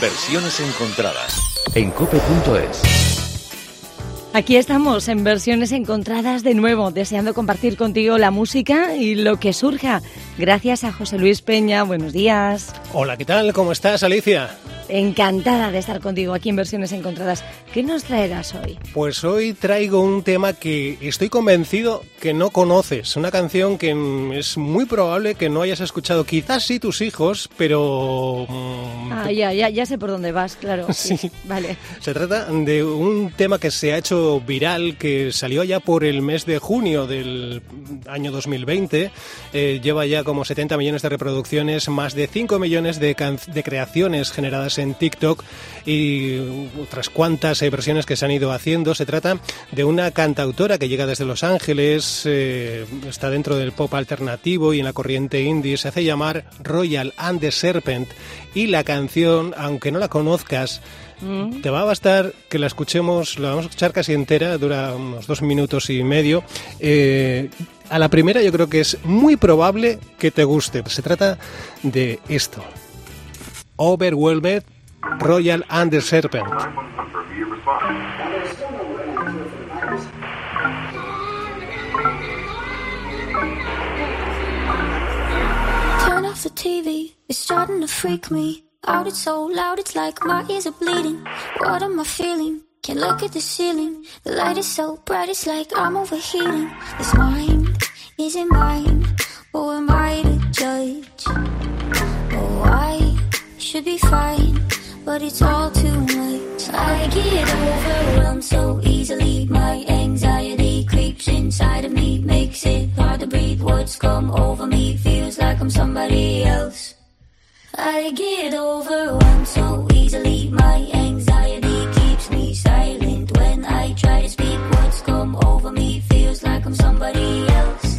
Versiones encontradas en cope.es. Aquí estamos en versiones encontradas de nuevo, deseando compartir contigo la música y lo que surja. Gracias a José Luis Peña, buenos días. Hola, ¿qué tal? ¿Cómo estás, Alicia? Encantada de estar contigo aquí en Versiones Encontradas. ¿Qué nos traerás hoy? Pues hoy traigo un tema que estoy convencido que no conoces. Una canción que es muy probable que no hayas escuchado. Quizás sí tus hijos, pero... Mm, ah, ya, ya, ya sé por dónde vas, claro. Sí. Vale. Se trata de un tema que se ha hecho viral, que salió ya por el mes de junio del año 2020. Eh, lleva ya como 70 millones de reproducciones, más de 5 millones de, de creaciones generadas en TikTok y otras cuantas versiones que se han ido haciendo. Se trata de una cantautora que llega desde Los Ángeles, eh, está dentro del pop alternativo y en la corriente indie. Se hace llamar Royal and the Serpent y la canción, aunque no la conozcas, mm. te va a bastar que la escuchemos, la vamos a escuchar casi entera, dura unos dos minutos y medio. Eh, a la primera yo creo que es muy probable que te guste. Se trata de esto. Overwhelmed, Royal and the Serpent. Turn off the TV, it's starting to freak me out. It's so loud, it's like my ears are bleeding. What am I feeling? Can't look at the ceiling. The light is so bright, it's like I'm overheating. This mind isn't mine. Who am I to judge? Should be fine, but it's all too much. I get overwhelmed so easily. My anxiety creeps inside of me, makes it hard to breathe. What's come over me feels like I'm somebody else. I get overwhelmed so easily. My anxiety keeps me silent when I try to speak. What's come over me feels like I'm somebody else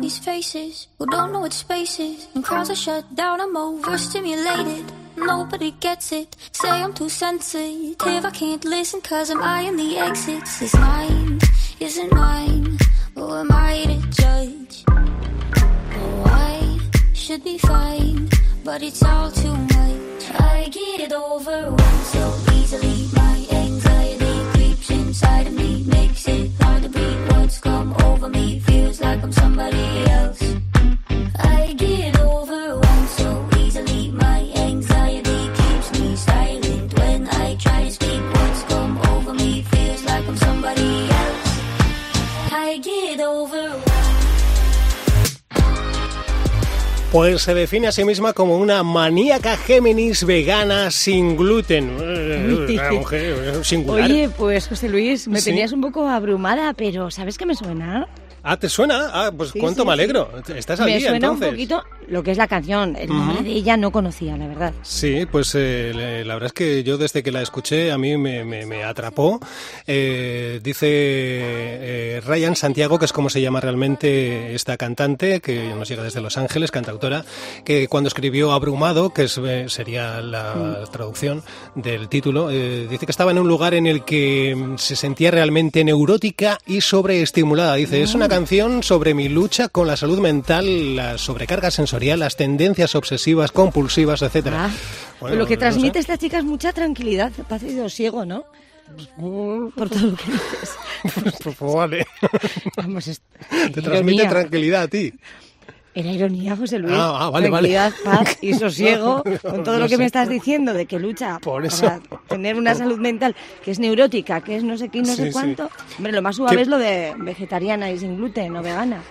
these faces who don't know what space is. And crowds are shut down, I'm overstimulated. Nobody gets it. Say I'm too sensitive. I can't listen cause I'm eyeing the exits. This mind isn't mine. Who am I to judge? Oh, I should be fine, but it's all too much. I get it overwhelmed so easily. My inside of me, makes it hard to breathe. What's come over me feels like I'm somebody else. I get overwhelmed Pues se define a sí misma como una maníaca Géminis vegana sin gluten. Una mujer singular. Oye, pues José Luis, me tenías un poco abrumada, pero ¿sabes qué me suena? Ah, ¿te suena? Ah, pues cuánto me alegro. Estás al me día, suena un poquito lo que es la canción. El nombre de ella no conocía, la verdad. Sí, pues eh, la verdad es que yo desde que la escuché a mí me, atrapó. Eh, dice eh, Ryan Santiago, que es como se llama realmente esta cantante, que nos llega desde Los Ángeles, cantautora, que cuando escribió Abrumado, que sería la mm. traducción del título, dice que estaba en un lugar en el que se sentía realmente neurótica y sobreestimulada. Dice, es una canción sobre mi lucha con la salud mental, la sobrecarga sensorial, las tendencias obsesivas, compulsivas, etcétera. Ah, lo que transmite esta chica es mucha tranquilidad, paz y sosiego, ¿no? Por todo lo que dices. pues, pues vale. Te transmite tranquilidad a ti. Era ironía, José Luis. Ah, ah vale, Tranquilidad, paz y sosiego con todo lo que me estás diciendo de que lucha Por para tener una salud mental que es neurótica, que es no sé qué, no sé cuánto. Hombre, lo más suave es lo de vegetariana y sin gluten o vegana.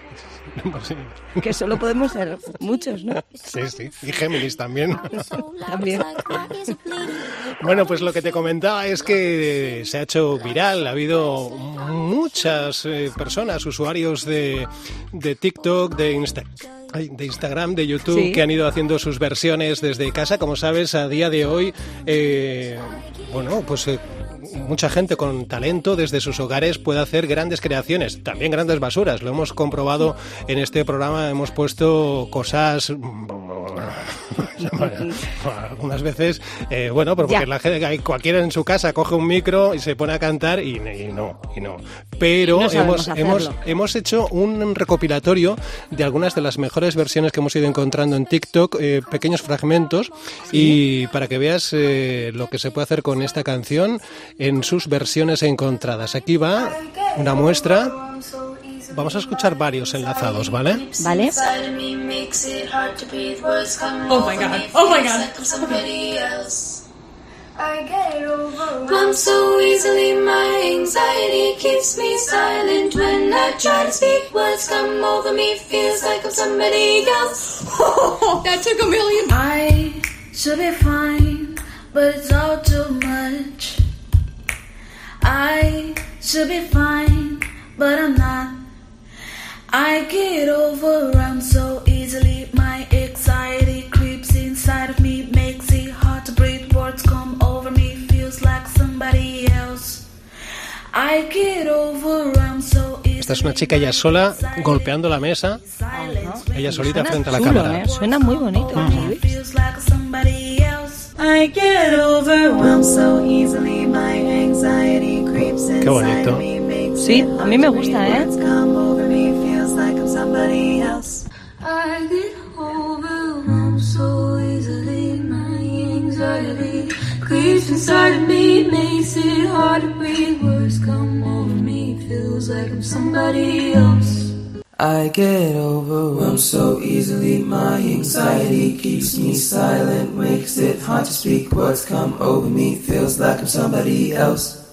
Que solo podemos ser muchos, ¿no? Sí, sí. Y Géminis también. también. Bueno, pues lo que te comentaba es que se ha hecho viral. Ha habido muchas eh, personas, usuarios de, de TikTok, de Instagram de Instagram, de YouTube, que han ido haciendo sus versiones desde casa. Como sabes, a día de hoy, eh, bueno, pues eh, mucha gente con talento desde sus hogares puede hacer grandes creaciones, también grandes basuras. Lo hemos comprobado en este programa, hemos puesto cosas Algunas veces, eh, bueno, porque la gente, cualquiera en su casa coge un micro y se pone a cantar y, no, y no. Pero hemos, hemos, hemos hecho un recopilatorio de algunas de las mejores versiones que hemos ido encontrando en TikTok, eh, pequeños fragmentos, y para que veas eh, lo que se puede hacer con esta canción en sus versiones encontradas. Aquí va una muestra. Vamos a escuchar varios enlazados, ¿vale? Vale. Oh my god. Oh my god. I get overwhelmed so easily. My anxiety keeps me silent when I try to speak. Words come over me, feels like I'm somebody else. that took a million. I should be fine, but it's all too much. I should be fine, but I'm not. I get overwhelmed so easily. My anxiety creeps inside of me, makes it hard to breathe. Words come over me, feels like somebody else. I get overwhelmed so easily. Esta es una chica ella sola golpeando la mesa, ella solita Suena frente a la chulo, cámara. ¿eh? Suena muy bonito. ¿sí? feels like somebody else. I get overwhelmed so easily. My anxiety creeps Qué bonito. me, makes Sí, a mí me gusta, ¿eh? Inside of me, makes it hard to breathe. Words come over me, feels like I'm somebody else. I get overwhelmed so easily. My anxiety keeps me silent, makes it hard to speak. Words come over me, feels like I'm somebody else.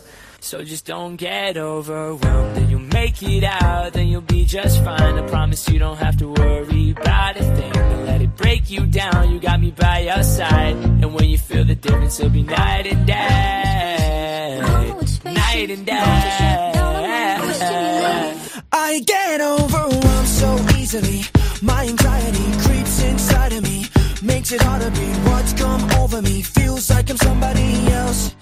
So just don't get overwhelmed and you'll make it out, then you'll be just fine. I promise you don't have to worry about a thing. Don't let it break you down, you got me by your side. And when you feel the difference, it'll be night and day. Night and day. I get overwhelmed so easily. My anxiety creeps inside of me, makes it hard to breathe. what's come over me, feels like I'm somebody else.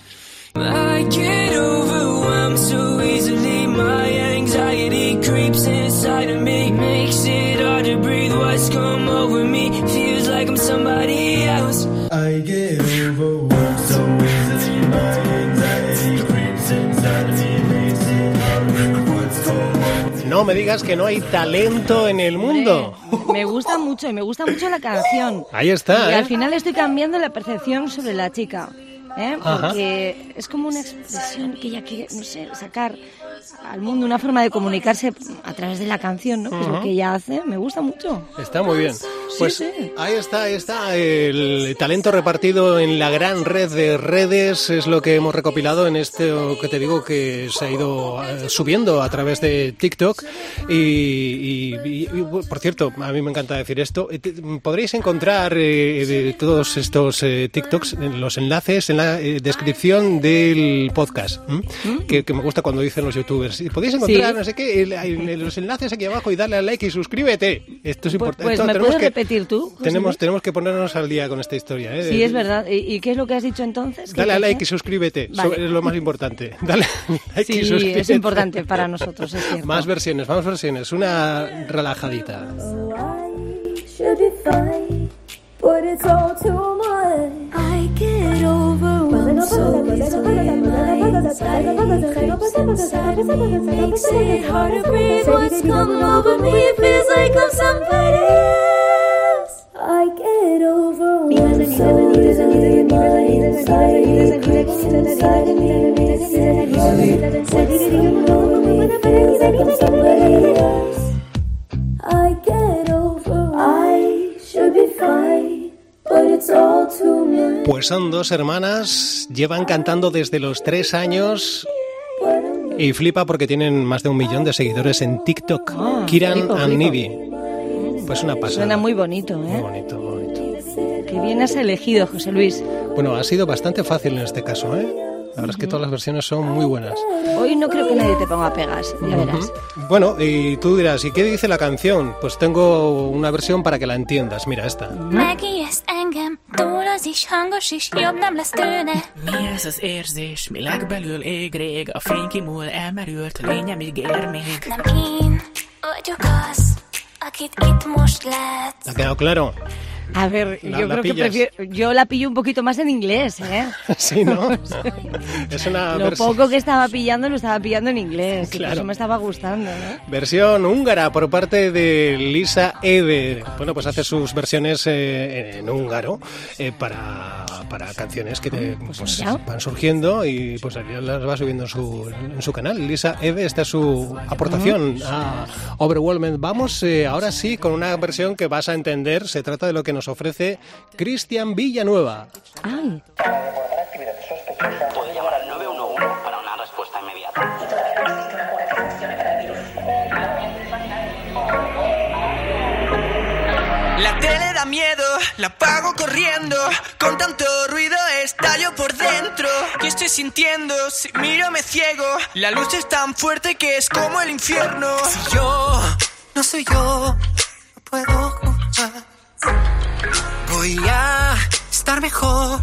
I get overwhelmed so easily. My anxiety creeps inside of me, makes it hard to breathe. What's come over me feels like I'm somebody else. I get overwhelmed so easily. My anxiety creeps inside of me, makes it hard to breathe. Words come over me. No me digas que no hay talento en el mundo. Me gusta mucho y me gusta mucho la canción. Ahí está, Y ¿eh? al final estoy cambiando la percepción sobre la chica. ¿Eh? Ajá. Porque es como una expresión que ella quiere, no sé, sacar al mundo una forma de comunicarse a través de la canción, ¿no? Que es lo que ella hace. Me gusta mucho. Está muy bien. Pues sí. ahí está, ahí está el talento repartido en la gran red de redes, es lo que hemos recopilado en este que te digo que se ha ido eh, subiendo a través de TikTok y, y- y- y, por cierto, a mí me encanta decir esto, eh, podréis encontrar eh, de todos estos eh, TikToks en los enlaces en la eh, descripción del podcast, ¿m? que, que me gusta cuando dicen los youtubers, y podéis encontrar Sí. no sé qué, el- el- los enlaces aquí abajo y darle al like y suscríbete. Esto es Pues, importante. pues me puedes que- repetir tú. José tenemos, tenemos que ponernos al día con esta historia. ¿eh? Sí, es verdad. ¿Y, y qué es lo que has dicho entonces? ¿Qué Dale a hay que like y suscríbete. Vale. Eso es lo más importante. Dale a like y Sí, suscríbete. es importante para nosotros, es cierto. Más versiones, más versiones. Una relajadita. Should be fine, but it's all too much. I get overwhelmed so easily. My anxiety creeps inside me, makes it hard to breathe. What's coming over me feels like I'm somebody else. I get overwhelmed so easily. My anxiety creeps inside me, makes it hard to breathe. What's coming over me feels like I'm somebody else. Pues son dos hermanas, llevan cantando desde los tres años y flipa porque tienen más de un millón de seguidores en TikTok. Ah, Kiran and. Nivi. Pues una pasada. Suena muy bonito, Muy ¿eh? bonito, bonito. Qué bien has elegido, José Luis. Bueno, ha sido bastante fácil en este caso, ¿eh? La verdad es que todas las versiones son muy buenas. Hoy no creo que nadie te ponga pegas, ya verás. Bueno, y tú dirás, ¿y qué dice la canción? Pues tengo una versión para que la entiendas. Mira esta. Megijeszt engem, túl az is hangos is, jobb nem lesz tőle. Mi ez az érzés, mi legbelül ég rég, a fény kimúl, elmerült, lényem ígér még. Nem én vagyok az, akit itt most látsz. ¿Ha quedado claro? A ver, La- yo la creo que prefiero, yo la pillo un poquito más en inglés, ¿eh? Sí, ¿no? es una Lo poco que estaba pillando lo estaba pillando en inglés, y Claro. eso me estaba gustando, ¿no? versión húngara por parte de Lisa Ede. Bueno, pues hace sus versiones eh, en húngaro eh, para, para canciones que te- pues, allá. van surgiendo y pues las va subiendo en su, en su canal. Lisa Ede, esta es su aportación a Overwhelmed. Vamos eh, ahora sí con una versión que vas a entender. Se trata de lo que nos ofrece Cristian Villanueva. Ay, Puede llamar al 911 para una respuesta inmediata. La tele da miedo, la apago corriendo. Con tanto ruido estallo por dentro. ¿Qué estoy sintiendo? Si miro me ciego. La luz es tan fuerte que es como el infierno. Si yo no soy yo, no puedo jugar. Voy a estar mejor,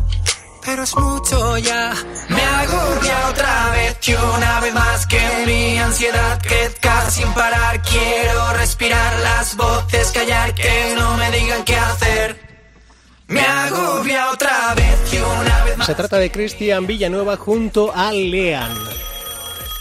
pero es mucho ya. Me agobia otra vez y una vez más que mi ansiedad crezca sin parar. Quiero respirar las voces, callar, que no me digan qué hacer. Me agobia otra vez y una vez más. Se trata de Cristian Villanueva junto a Lean.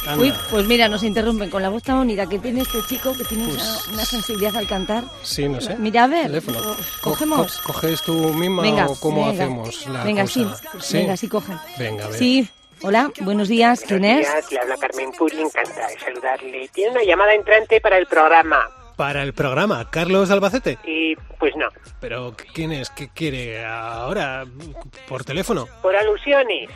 Anda. uy, pues mira, nos interrumpen con la voz tan bonita que tiene este chico, que tiene Pues- una, una sensibilidad al cantar. Sí, no sé. Mira, a ver, Teléfono. co- Co- cogemos. co- ¿Coges tú misma Venga, o cómo venga. hacemos la Venga, cosa? sí, venga, sí, coge. Venga, a ver. Sí, hola, buenos días, ¿quién es? días, le habla Carmen Puri, encantada de saludarle. Tiene una llamada entrante para el programa. Para el programa, Carlos Albacete. Y pues no, Pero ¿quién es? ¿Qué quiere ahora? ¿Por teléfono? por alusiones.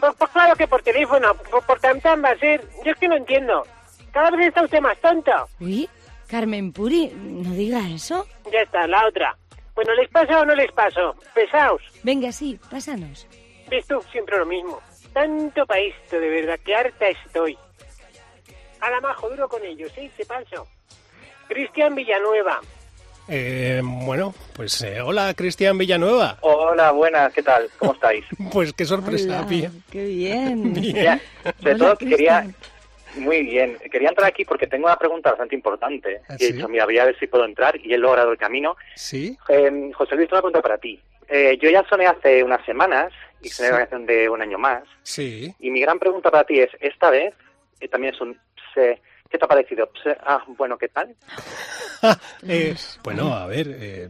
Pues, pues claro que por teléfono, por, por tam va a ser. Yo es que no entiendo. Cada vez está usted más tonto. Uy, Carmen Puri, no diga eso. Ya está, la otra. Bueno, ¿les pasa o no les paso? Pesaos. Venga, sí, pásanos. Ves tú, siempre lo mismo. Tanto para esto, de verdad, que harta estoy. A la majo, duro con ellos, ¿sí? Te paso. Cristian Villanueva. Eh, bueno, pues eh, hola, Cristian Villanueva. Hola, buenas, ¿qué tal? ¿Cómo estáis? Pues qué sorpresa, Hola, Pía. qué bien. Ya, sobre Hola, todo quería... Muy bien, quería entrar aquí porque tengo una pregunta bastante importante. ¿Ah, Y he sí? dicho, mira, voy a ver si puedo entrar y he logrado el camino. ¿Sí? Eh, José Luis, una pregunta para ti. Eh, yo ya soné hace unas semanas y soné Sí. la canción de un año más. Sí. Y mi gran pregunta para ti es, esta vez, eh, también es un... pse, ¿Qué te ha parecido? Pse, ah, bueno, ¿qué tal? Eh, bueno, a ver, eh,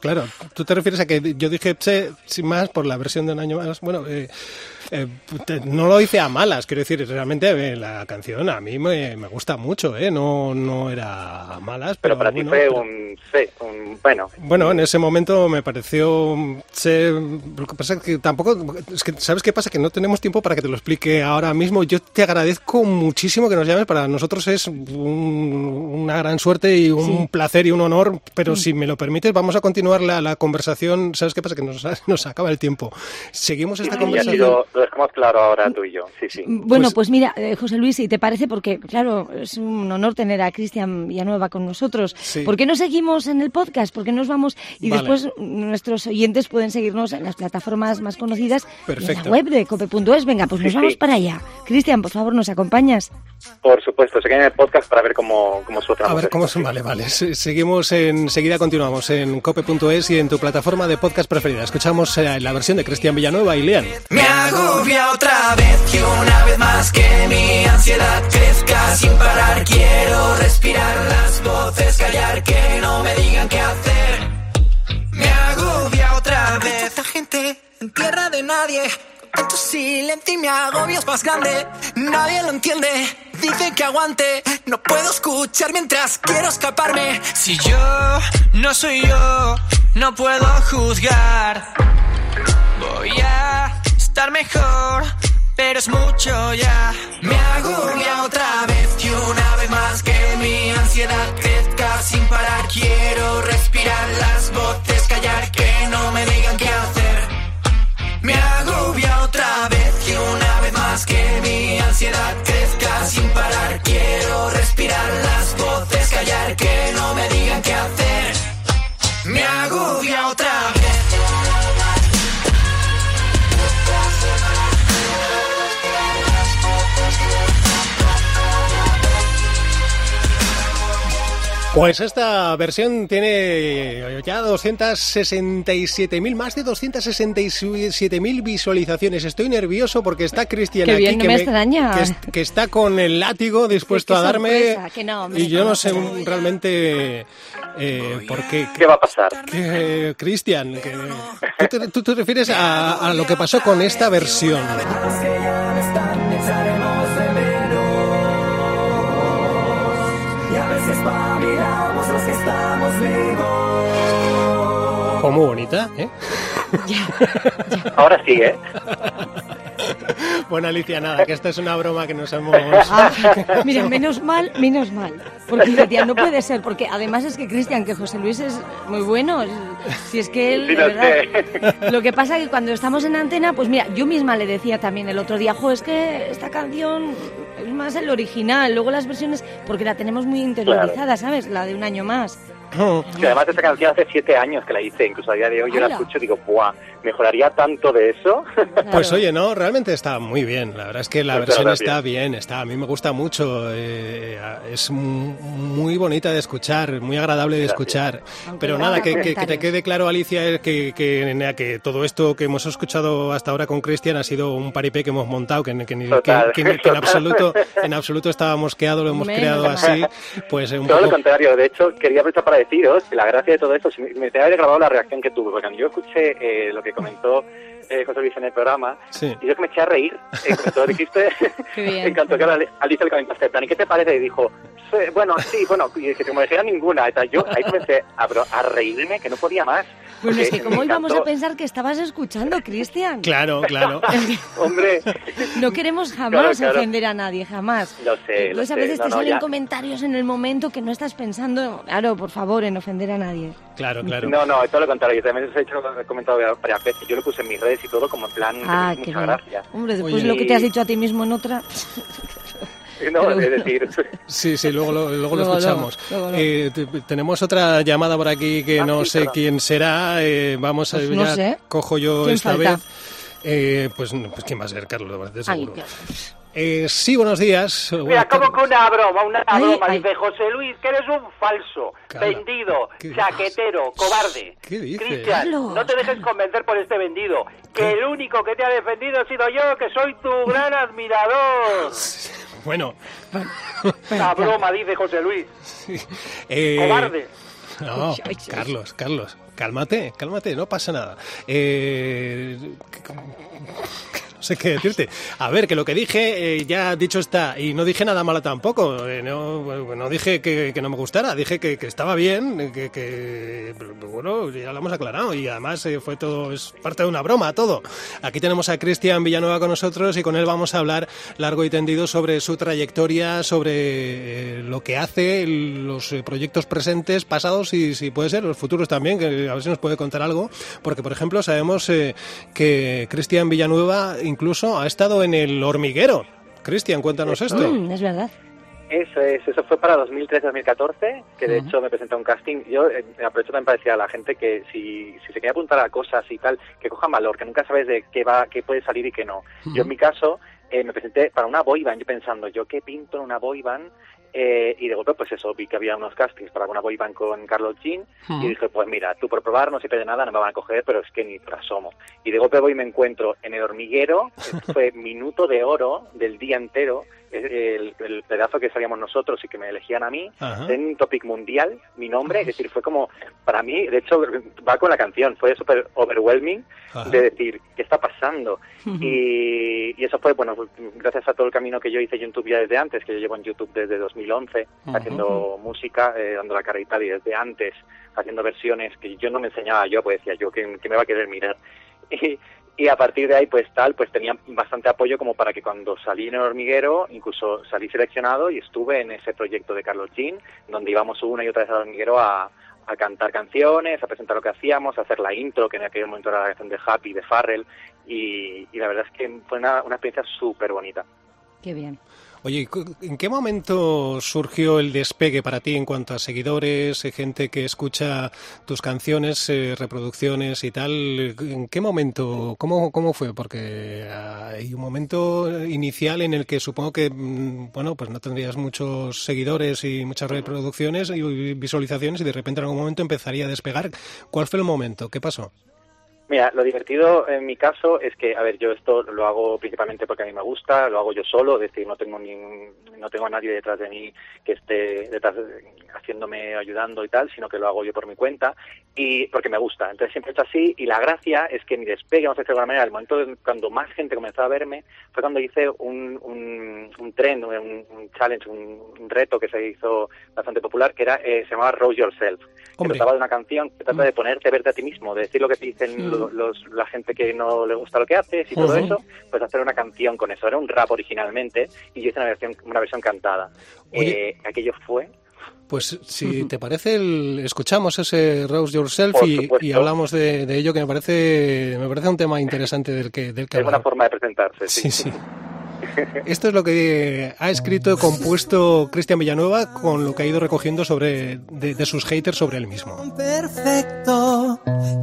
claro, tú te refieres a que yo dije "Pse", sin más por la versión de un año más. Bueno, eh, eh, te- no lo hice a malas, quiero decir, realmente eh, la canción a mí me, me gusta mucho, ¿eh? No, no era a malas, pero, Pero para bueno, ti fue pero- un... Bueno, Bueno, en ese momento me pareció se- lo que pasa es que tampoco es que sabes qué pasa que no tenemos tiempo para que te lo explique ahora mismo. Yo te agradezco muchísimo que nos llames. Para nosotros es un- una gran suerte y un Sí. placer y un honor. Pero si me lo permites, vamos a continuar la, la conversación. ¿Sabes qué pasa? Que nos, nos acaba el tiempo. Seguimos esta ha conversación. sido, lo dejamos claro ahora tú y yo. Sí, sí. Bueno, pues, mira, eh, José Luis, si te parece, porque claro, es un honor tener a Cristian Villanueva con nosotros. Sí. ¿Por qué no seguimos en el podcast? ¿Por qué nos vamos? Y Vale. después nuestros oyentes pueden seguirnos en las plataformas más conocidas y en Perfecto. la web de cope.es. Venga, pues nos Sí, vamos sí. para allá. Cristian, por favor, ¿nos acompañas? Por supuesto, se en el podcast para ver cómo, cómo A ver cómo son. Vale, vale. Se- Seguimos enseguida, continuamos en cope.es y en tu plataforma de podcast preferida. Escuchamos eh, la versión de Cristian Villanueva y Lean. Me agobia otra vez y una vez más que mi ansiedad crezca sin parar. Quiero respirar las voces, callar, que no me digan qué hacer. Me agobia otra vez. Tanta gente en tierra de nadie. Con tanto silencio y mi agobio es más grande. Nadie lo entiende. Dicen que aguante. No puedo escuchar mientras quiero escaparme. Si yo no soy yo, no puedo juzgar. Voy a estar mejor, pero es mucho ya. Me agobia otra vez y una vez más que mi ansiedad crezca sin parar. Quiero respirar las voces, callar, que no me digan qué hacer. Me agobia otra vez y una vez más que mi ansiedad crezca sin parar. Quiero respirar las voces, callar, que no me digan qué hacer. Pues esta versión tiene ya 267.000, más de 267.000 visualizaciones. Estoy nervioso porque está Cristian aquí bien, no que, me que que está con el látigo dispuesto a darme sorpresa, que no, hombre, y yo no sé realmente eh, por qué. ¿Qué va a pasar? Cristian, que- ¿tú, te, tú te refieres a, a lo que pasó con esta versión. Oh, muy bonita, ¿eh? Ahora sí, ¿eh? Bueno, Alicia, nada, que esta es una broma que nos hemos... Ah, mira, menos mal, menos mal. Porque decía, no puede ser, porque además es que Cristian, que José Luis es muy bueno. Si es que él, Sí, de lo verdad. Lo que pasa que cuando estamos en antena, pues mira, yo misma le decía también el otro día, jo, es que esta canción es más el original, luego las versiones, porque la tenemos muy interiorizada, ¿sabes? La de un año más. Que además esta canción hace siete años que la hice, incluso a día de hoy yo la escucho y digo, ¡buah! ¿Mejoraría tanto de eso? Pues oye, no, realmente está muy bien. La verdad es que la Muchas versión gracias. está bien, está. A mí me gusta mucho. eh, es mu- muy bonita de escuchar, muy agradable de escuchar. Aunque Pero nada, que, que- que te quede claro, Alicia, es que, que, que todo esto que hemos escuchado hasta ahora con Cristian ha sido un paripé que hemos montado, que, que, ni- que- Total, que- que en absoluto, en absoluto estaba mosqueado, lo hemos Menos creado así. Pues eh, un Todo lo poco contrario, de hecho, quería aprovechar para deciros que la gracia de todo esto, si me que haber grabado la reacción que tuve, porque cuando yo escuché eh, lo que comentó eh, José Luis en el programa, Sí. y yo que me eché a reír, en cuanto dijiste, en cuanto que Alicia le comentaste, Dani, ¿qué te parece? Y dijo, "Sí, bueno, sí, bueno, y dije, como dijera ninguna, y tal, yo ahí comencé a, a reírme, que no podía más. Bueno, es que ¿cómo íbamos a pensar que estabas escuchando, Cristian? Claro, claro. Hombre, No queremos jamás Claro, claro. ofender a nadie, jamás. lo sé, lo Entonces a sé, veces no, te no, salen ya. comentarios en el momento que no estás pensando, claro, por favor, en ofender a nadie. Claro, claro. No, no, todo lo contrario. Yo también os he hecho, he comentado varias veces. Yo lo puse en mis redes y todo como en plan, Ah, muchas qué bien. gracias. Hombre, después Oye. lo que te has dicho a ti mismo en otra... No, es decir, Sí, sí, luego lo, luego lo escuchamos. luego, luego. Eh, te- tenemos otra llamada por aquí que Ah, no sí, sé perdón. quién será. eh, vamos a Pues no ya sé. cojo yo ¿Quién esta falta? vez. Eh, pues, no, pues quién va a ser, Carlos, de Ay, seguro. Dios. Eh, sí, buenos días. Mira, como que una broma, una Ay, broma. ay. Dice José Luis, que eres un falso, Cala. vendido, ¿Qué chaquetero, cobarde. ¿Qué dices? Cristian, no te dejes convencer por este vendido. Que ¿Qué? el único que te ha defendido he sido yo, que soy tu gran admirador. Bueno, Una broma, dice José Luis. eh, Cobarde. No. Carlos, Carlos, cálmate, cálmate, no pasa nada. Eh, sé qué decirte. A ver, que lo que dije ya ya dicho está, y no dije nada malo tampoco. eh, no, no dije que, que no me gustara, dije que, que estaba bien, que, que, bueno, ya lo hemos aclarado y además eh, fue todo, es parte de una broma todo. Aquí tenemos a Cristian Villanueva con nosotros y con él vamos a hablar largo y tendido sobre su trayectoria, sobre eh, lo que hace, los eh, proyectos presentes, pasados y si puede ser los futuros también, que a ver si nos puede contar algo, porque por ejemplo sabemos eh, que Cristian Villanueva incluso ha estado en el hormiguero. Cristian, cuéntanos esto. Mm, es verdad. Eso es, eso fue para 2013-2014, que de hecho me presenté a un casting. Yo eh, aprovecho también para decir a la gente que si, si se quiere apuntar a cosas y tal, que cojan valor, que nunca sabes de qué va, qué puede salir y qué no. Yo en mi caso eh, me presenté para una boy band, yo pensando, yo qué pinto en una boy band, eh, y de golpe pues eso, vi que había unos castings para una boy band con Carlos Jean, y dije, pues mira, tú por probar no sirve de nada, no me van a coger, pero es que ni por asomo. Y de golpe voy y me encuentro en el hormiguero, fue minuto de oro del día entero, el, el pedazo que salíamos nosotros y que me elegían a mí, Ajá. en un topic mundial, mi nombre, es decir, fue como, para mí, de hecho, va con la canción, fue súper overwhelming Ajá. de decir, ¿qué está pasando? y, y eso fue, bueno, gracias a todo el camino que yo hice en YouTube ya desde antes, que yo llevo en YouTube desde 2011, Ujú. haciendo música, eh, dando la cara y tal, y desde antes, haciendo versiones que yo no me enseñaba yo, pues decía yo, que, me va a querer mirar? Y, y a partir de ahí, pues tal, pues tenía bastante apoyo como para que cuando salí en el hormiguero, incluso salí seleccionado y estuve en ese proyecto de Carlos Jean, donde íbamos una y otra vez al hormiguero a, a cantar canciones, a presentar lo que hacíamos, a hacer la intro, que en aquel momento era la canción de Happy, de Farrell, y, y la verdad es que fue una, una experiencia súper bonita. Qué bien. Oye, ¿en qué momento surgió el despegue para ti en cuanto a seguidores, eh, gente que escucha tus canciones, eh, reproducciones y tal? ¿En qué momento? ¿Cómo, cómo fue? Porque hay un momento inicial en el que supongo que, mm, bueno, pues no tendrías muchos seguidores y muchas reproducciones y visualizaciones y de repente en algún momento empezaría a despegar. ¿Cuál fue el momento? ¿Qué pasó? Mira, lo divertido en mi caso es que, a ver, yo esto lo hago principalmente porque a mí me gusta, lo hago yo solo, es decir, no tengo ni, no tengo a nadie detrás de mí que esté detrás haciéndome, ayudando y tal, sino que lo hago yo por mi cuenta y porque me gusta. Entonces siempre he hecho así y la gracia es que mi despegue, vamos a decirlo de alguna manera, el momento de, cuando más gente comenzó a verme fue cuando hice un, un, un trend, un, challenge, un, reto que se hizo bastante popular que era eh, se llamaba Rose Yourself, que trataba de una canción que trata de mm. ponerte, verte a ti mismo, de decir lo que te dicen los, la gente que no le gusta lo que haces y todo eso, pues hacer una canción con eso. Era un rap originalmente y yo hice una versión, una versión cantada. Eh, aquello fue pues si te parece, el, escuchamos ese Rose Yourself y, hablamos de, ello, que me parece me parece un tema interesante del que del que Es una forma de presentarse, sí. sí, sí. Esto es lo que ha escrito y compuesto Cristian Villanueva con lo que ha ido recogiendo sobre de, sus haters sobre él mismo. Perfecto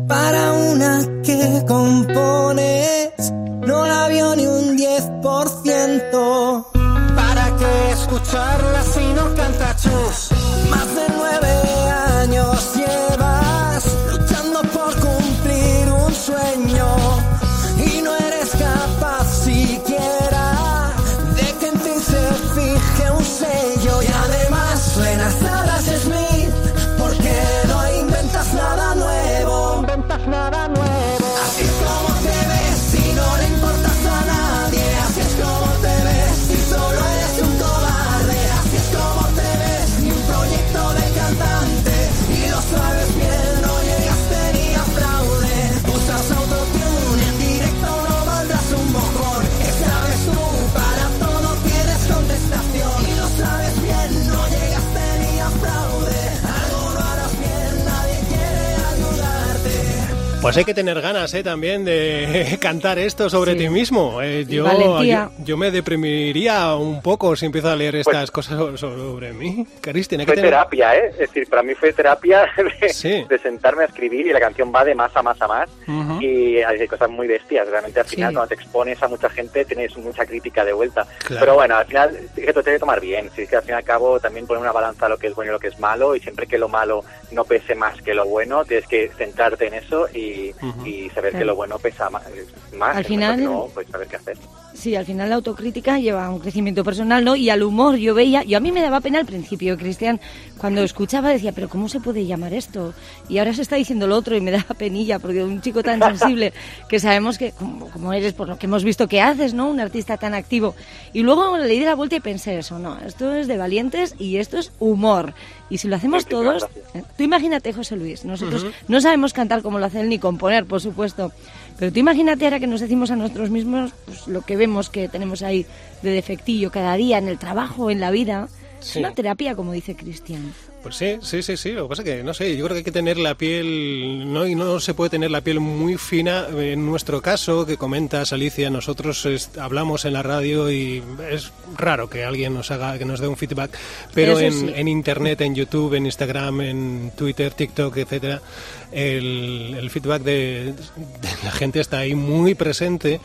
para una que compones, no la vio ni un 10%. ¿Para qué escucharla si no canta chus? Más de nueve años Pues hay que tener ganas ¿eh? también de cantar esto sobre ti mismo. Eh, yo, yo, yo me deprimiría un poco si empiezo a leer estas cosas so- sobre mí. Cristina, Fue tener... terapia, ¿eh? Es decir, para mí fue terapia de, de sentarme a escribir y la canción va de más a más a más Ujú. y hay cosas muy bestias. Realmente al final Sí. cuando te expones a mucha gente tienes mucha crítica de vuelta. Claro. Pero bueno, al final es que te que tomar bien. Si es que al fin y al cabo también poner una balanza a lo que es bueno y lo que es malo y siempre que lo malo no pese más que lo bueno, tienes que centrarte en eso y, Ujú. y saber Claro. que lo bueno pesa más. más Al final- no, pues saber qué hacer. Sí, al final la autocrítica lleva a un crecimiento personal, ¿no? Y al humor, yo veía, yo a mí me daba pena al principio, Cristian, cuando escuchaba decía, pero ¿cómo se puede llamar esto? Y ahora se está diciendo lo otro y me da penilla, porque un chico tan sensible que sabemos que, como, como eres, por lo que hemos visto que haces, ¿no? Un artista tan activo. Y luego le di la vuelta y pensé eso, no, esto es de valientes y esto es humor. Y si lo hacemos todos, eh, tú imagínate, José Luis, nosotros no sabemos cantar como lo hace él ni componer, por supuesto. Pero tú imagínate ahora que nos decimos a nosotros mismos pues, lo que vemos que tenemos ahí de defectillo cada día en el trabajo, en la vida. Sí. Es una terapia, como dice Cristian. Pues sí, sí, sí, sí. Lo que pasa es que, no sé, yo creo que hay que tener la piel, no, y no se puede tener la piel muy fina. En nuestro caso, que comentas, Alicia, nosotros hablamos en la radio y es raro que alguien nos haga, que nos dé un feedback, pero en, sí. en Internet, en YouTube, en Instagram, en Twitter, TikTok, etcétera, el, el feedback de, de la gente está ahí muy presente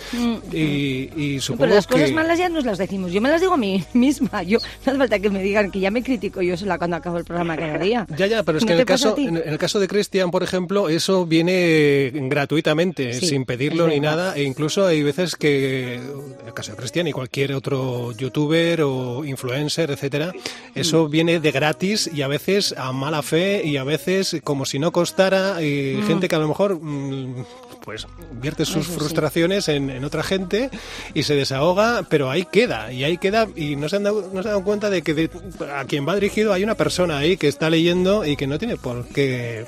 y, y Sí, supongo pero las que... cosas malas ya nos las decimos. Yo me las digo a mí misma. Yo, no hace falta que me digan que ya me critico yo sola cuando acabo el programa cada día. Ya, ya, pero es ¿No que en el, caso, en el caso de Cristian, por ejemplo, eso viene gratuitamente, Sí, sin pedirlo ni nada, e incluso hay veces que, en el caso de Cristian y cualquier otro youtuber o influencer, etcétera, eso viene de gratis y a veces a mala fe y a veces como si no costara, y Mm. gente que a lo mejor mm, pues vierte sus Eso sí. frustraciones en, en otra gente y se desahoga, pero ahí queda, y ahí queda, y no se han dado, no se han dado cuenta de que de- a quien va dirigido hay una persona ahí que está leyendo y que no tiene por qué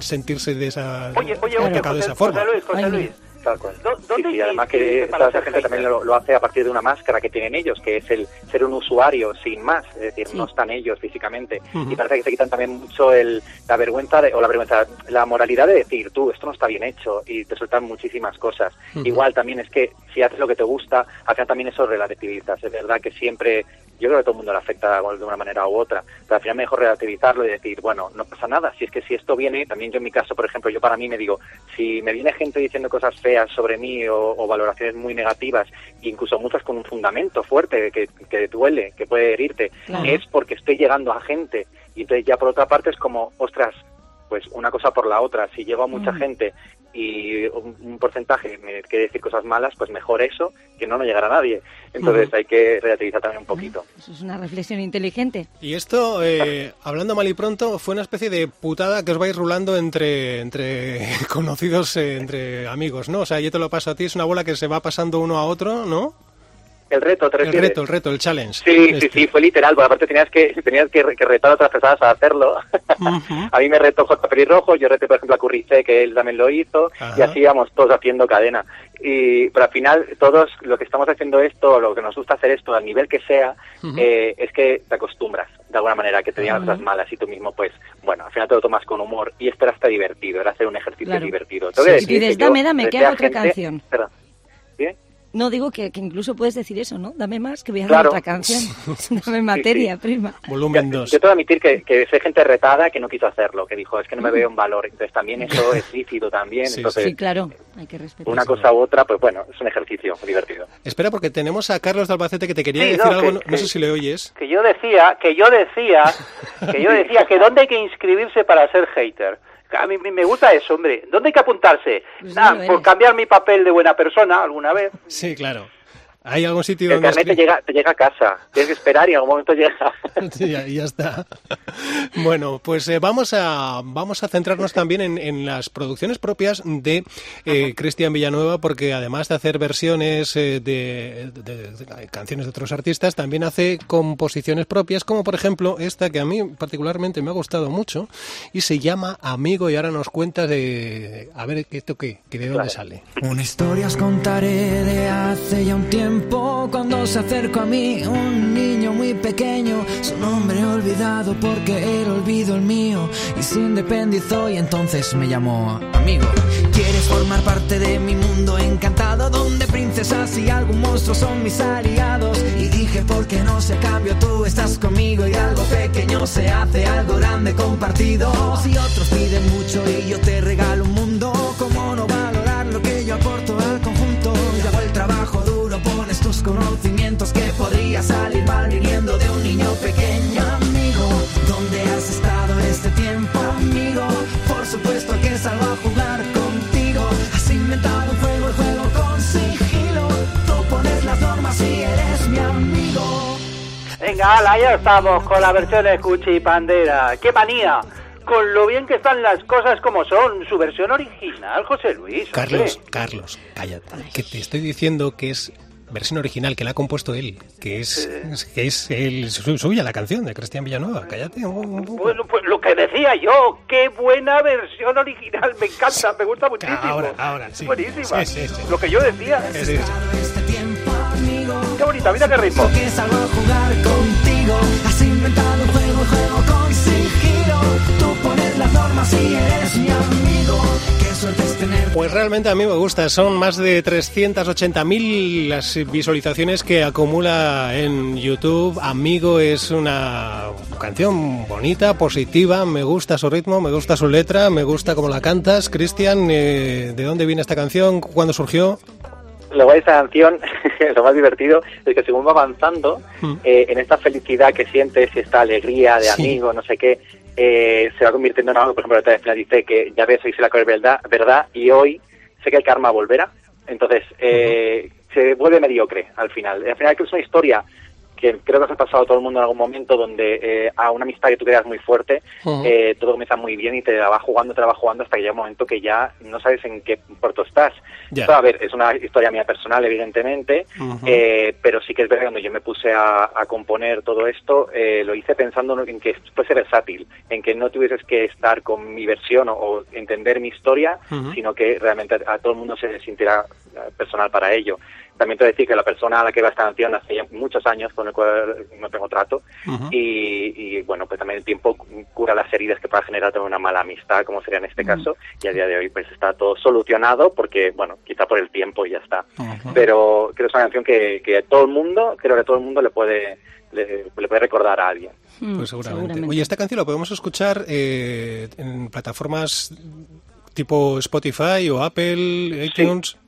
sentirse de esa, Oye, oye, oye, de José, esa forma. José Luis, José Luis. Tal cual. ¿Dó- dónde Sí, sí, además que toda esa gente también lo, lo hace a partir de una máscara que tienen ellos, que es el ser un usuario sin más, es decir, no están ellos físicamente. Y parece que se quitan también mucho el, la vergüenza, de, o la vergüenza, la moralidad de decir, tú, esto no está bien hecho, y te sueltan muchísimas cosas. Igual también es que si haces lo que te gusta, final también eso relativizas. Es verdad que siempre, yo creo que a todo el mundo le afecta de una manera u otra, pero al final mejor relativizarlo y decir, bueno, no pasa nada. Si es que si esto viene, también yo en mi caso, por ejemplo, yo para mí me digo, si me viene gente diciendo cosas feas sobre mí o, o valoraciones muy negativas, incluso muchas con un fundamento fuerte que, que duele, que puede herirte, Claro. es porque estoy llegando a gente. Y entonces ya por otra parte es como, ostras, pues una cosa por la otra. Si llego a mucha Mm. gente y un, un porcentaje me quiere decir cosas malas, pues mejor eso que no no llegar a nadie. Entonces hay que relativizar también un poquito. Eso es una reflexión inteligente. Y esto, eh, hablando mal y pronto, fue una especie de putada que os vais rulando entre, entre conocidos, eh, entre amigos, ¿no? O sea, yo te lo paso a ti, es una bola que se va pasando uno a otro, ¿no? El reto, ¿te El reto, el reto, el challenge. Sí, sí, Este. sí, fue literal, porque aparte tenías que, tenías que, que retar a otras personas a hacerlo. a mí me retó J. Pelirrojo, yo reté, por ejemplo, a Currice, que él también lo hizo, y así íbamos todos haciendo cadena. Y, pero al final, todos lo que estamos haciendo esto, lo que nos gusta hacer esto, al nivel que sea, eh, es que te acostumbras, de alguna manera, que te digan cosas malas y tú mismo, pues, bueno, al final te lo tomas con humor, y esto era hasta divertido, era hacer un ejercicio Claro. divertido. Sí, Y dices, dame, dame, que hago otra gente- canción. Perdón. ¿Sí? No digo que, que incluso puedes decir eso, ¿no? Dame más, que voy a dar Claro. otra canción. Dame materia, prima. Volumen 2. Yo tengo que admitir que, que sé gente retada que no quiso hacerlo, que dijo, es que no me veo en valor. Entonces también eso es lícito también. Sí, Entonces, Sí, claro, hay que respetar. una cosa u otra, pues bueno, es un ejercicio divertido. Espera, porque tenemos a Carlos de Albacete que te quería Sí, decir no, algo, que- no, sé si le oyes. Que yo decía, que yo decía, que yo decía que dónde hay que inscribirse para ser hater. A mí me gusta eso, hombre. ¿Dónde hay que apuntarse? Pues lo por eres. cambiar mi papel de buena persona alguna vez. Sí, claro. ¿Hay algún sitio El donde... carnet te llega, te llega a casa, tienes que esperar y en algún momento llega. Sí, ya, ya está. Bueno, pues eh, vamos a vamos a centrarnos también en, en las producciones propias de eh, Cristian Villanueva, porque además de hacer versiones eh, de, de- de canciones de otros artistas, también hace composiciones propias, como por ejemplo esta que a mí particularmente me ha gustado mucho y se llama Amigo y ahora nos cuenta de a ver esto qué, de dónde sale. Una historia os contaré de hace ya un tiempo Cuando se acercó a mí un niño muy pequeño Su nombre olvidado porque el olvido el mío Y se independizó y entonces me llamó amigo ¿Quieres formar parte de mi mundo encantado? Donde princesas y algún monstruo son mis aliados Y dije ¿por qué no se cambio? Tú estás conmigo y algo pequeño se hace algo grande compartido Si otros piden mucho y yo te regalo Que podría salir mal viniendo de un niño pequeño Amigo, ¿dónde has estado este tiempo, amigo? Por supuesto que salgo a jugar contigo Has inventado un juego, el juego con sigilo Tú pones las normas y eres mi amigo Venga, ala, ya estamos con la versión de Cuchi y Pandera. ¡Qué manía! Con lo bien que están las cosas como son, su versión original, José Luis. Carlos, Carlos, cállate, que te estoy diciendo que es versión original, que la ha compuesto él, que es, que es el, su- suya la canción de Cristian Villanueva, cállate. un- un poco. Bueno, pues lo que decía yo, qué buena versión original, me encanta, me gusta muchísimo. Ahora, ahora, sí. Buenísima. Sí, sí, sí. Lo que yo decía. Sí, sí, sí. Qué bonita, mira qué ritmo. Que salgo a jugar contigo Has inventado un juego, Pues realmente a mí me gusta, son más de 380.000 las visualizaciones que acumula en YouTube. Amigo es una canción bonita, positiva, me gusta su ritmo, me gusta su letra, me gusta cómo la cantas. Cristian, eh, ¿de dónde viene esta canción? ¿Cuándo surgió? Lo guay de esta canción, lo más divertido, es que según va avanzando, Mm. eh, en esta felicidad que sientes esta alegría de Sí. amigo, no sé qué, eh, se va convirtiendo en algo, por ejemplo, final dice que ya ves, hoy se la cosa verdad, verdad, y hoy sé que el karma volverá. Entonces, eh, se vuelve mediocre al final. Al final que es una historia que creo que os ha pasado a todo el mundo en algún momento donde eh, a una amistad que tú creas muy fuerte, eh, todo comienza muy bien y te la va jugando, te la va jugando hasta que llega un momento que ya no sabes en qué puerto estás. Esto, a ver, es una historia mía personal, evidentemente, eh, pero sí que es verdad que cuando yo me puse a, a componer todo esto, eh, lo hice pensando en que fuese versátil, en que no tuvieses que estar con mi versión o, o entender mi historia, sino que realmente a, a todo el mundo se sintiera eh, personal para ello. También te voy a decir que la persona a la que va esta canción hace ya muchos años con el cual no tengo trato y, y, bueno, pues también el tiempo cura las heridas que pueda generar una mala amistad, como sería en este caso, y a día de hoy pues está todo solucionado porque, bueno, quizá por el tiempo y ya está. Pero creo que es una canción que, que a todo el mundo, creo que todo el mundo le puede, le, le puede recordar a alguien. Pues seguramente. Oye, esta canción la podemos escuchar eh, en plataformas tipo Spotify o Apple, iTunes.